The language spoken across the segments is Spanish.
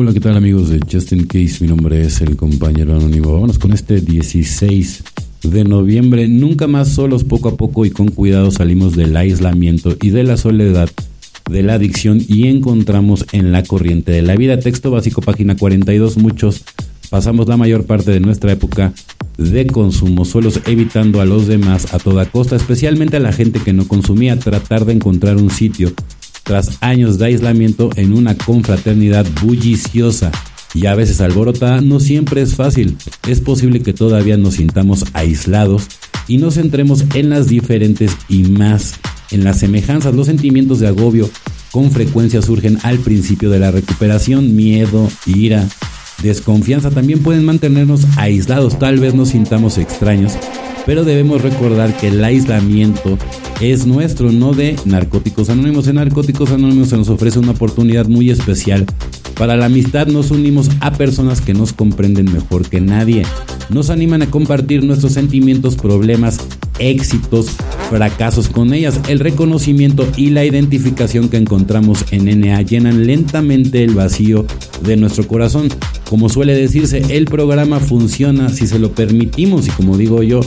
Hola, ¿qué tal amigos de Justin Case? Mi nombre es el compañero anónimo. Vámonos con este 16 de noviembre. Nunca más solos, poco a poco y con cuidado salimos del aislamiento y de la soledad, de la adicción y encontramos en la corriente de la vida. Texto básico, página 42. Muchos pasamos la mayor parte de nuestra época de consumo solos, evitando a los demás a toda costa, especialmente a la gente que no consumía, tratar de encontrar un sitio tras años de aislamiento en una confraternidad bulliciosa y a veces alborotada, no siempre es fácil. Es posible que todavía nos sintamos aislados y nos centremos en las diferentes y más en las semejanzas. Los sentimientos de agobio con frecuencia surgen al principio de la recuperación, miedo, ira, desconfianza también pueden mantenernos aislados, tal vez nos sintamos extraños, pero debemos recordar que el aislamiento es nuestro, no de Narcóticos Anónimos. En Narcóticos Anónimos se nos ofrece una oportunidad muy especial. Para la amistad nos unimos a personas que nos comprenden mejor que nadie. Nos animan a compartir nuestros sentimientos, problemas, éxitos, fracasos con ellas. El reconocimiento y la identificación que encontramos en NA llenan lentamente el vacío de nuestro corazón. Como suele decirse, el programa funciona si se lo permitimos y como digo yo,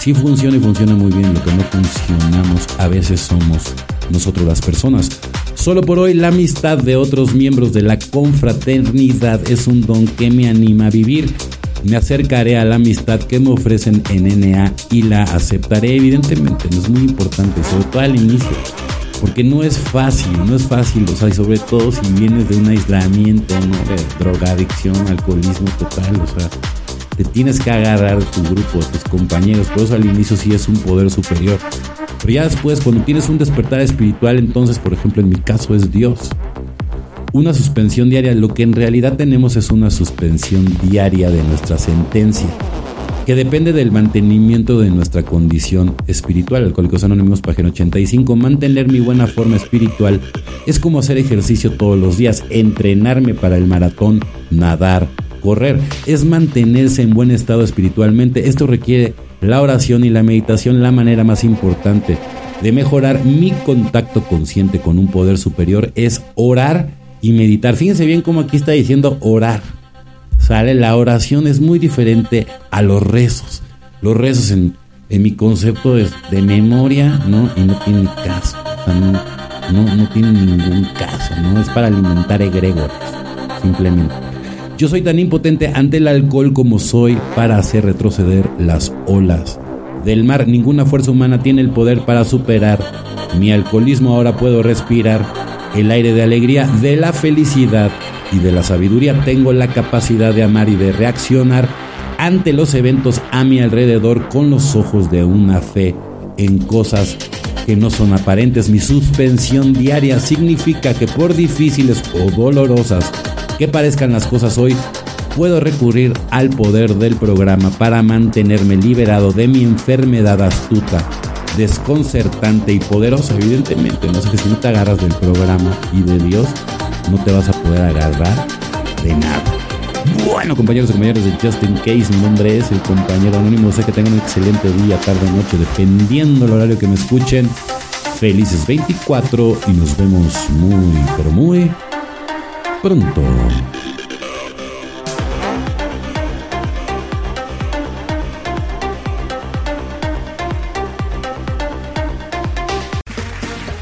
si funciona y funciona muy bien. Lo que no funcionamos a veces somos nosotros las personas. Solo por hoy la amistad de otros miembros de la confraternidad es un don que me anima a vivir. Me acercaré a la amistad que me ofrecen en NA y la aceptaré evidentemente. Es muy importante, sobre todo al inicio. Porque no es fácil, no es fácil, o sea, y sobre todo si vienes de un aislamiento, ¿no? De drogadicción, alcoholismo total, o sea, te tienes que agarrar tu grupo, tus compañeros, por eso al inicio sí es un poder superior. Pero ya después, cuando tienes un despertar espiritual, entonces, por ejemplo, en mi caso es Dios. Una suspensión diaria, lo que en realidad tenemos es una suspensión diaria de nuestra sentencia, que depende del mantenimiento de nuestra condición espiritual. Alcohólicos Anónimos, página 85. Mantener mi buena forma espiritual es como hacer ejercicio todos los días, entrenarme para el maratón, nadar, correr, es mantenerse en buen estado espiritualmente. Esto requiere la oración y la meditación, la manera más importante de mejorar mi contacto consciente con un poder superior es orar y meditar. Fíjense bien cómo aquí está diciendo orar. Sale, la oración es muy diferente a los rezos. Los rezos en, mi concepto es de memoria, ¿no? Y no tiene caso. no, no, no tiene ningún caso, ¿no? Es para alimentar egregores, simplemente. Yo soy tan impotente ante el alcohol como soy para hacer retroceder las olas del mar. Ninguna fuerza humana tiene el poder para superar mi alcoholismo. Ahora puedo respirar el aire de alegría, de la felicidad y de la sabiduría. Tengo la capacidad de amar y de reaccionar ante los eventos a mi alrededor con los ojos de una fe en cosas que no son aparentes. Mi suspensión diaria significa que por difíciles o dolorosas que parezcan las cosas hoy, puedo recurrir al poder del programa para mantenerme liberado de mi enfermedad astuta, desconcertante y poderosa. Evidentemente, no sé si no te agarras del programa y de Dios, no te vas a poder agarrar de nada. Bueno, compañeros y compañeros de Justin Case, mi nombre es el compañero anónimo. Sé que tengan un excelente día, tarde noche, dependiendo del horario que me escuchen. Felices 24 y nos vemos muy, pero muy pronto.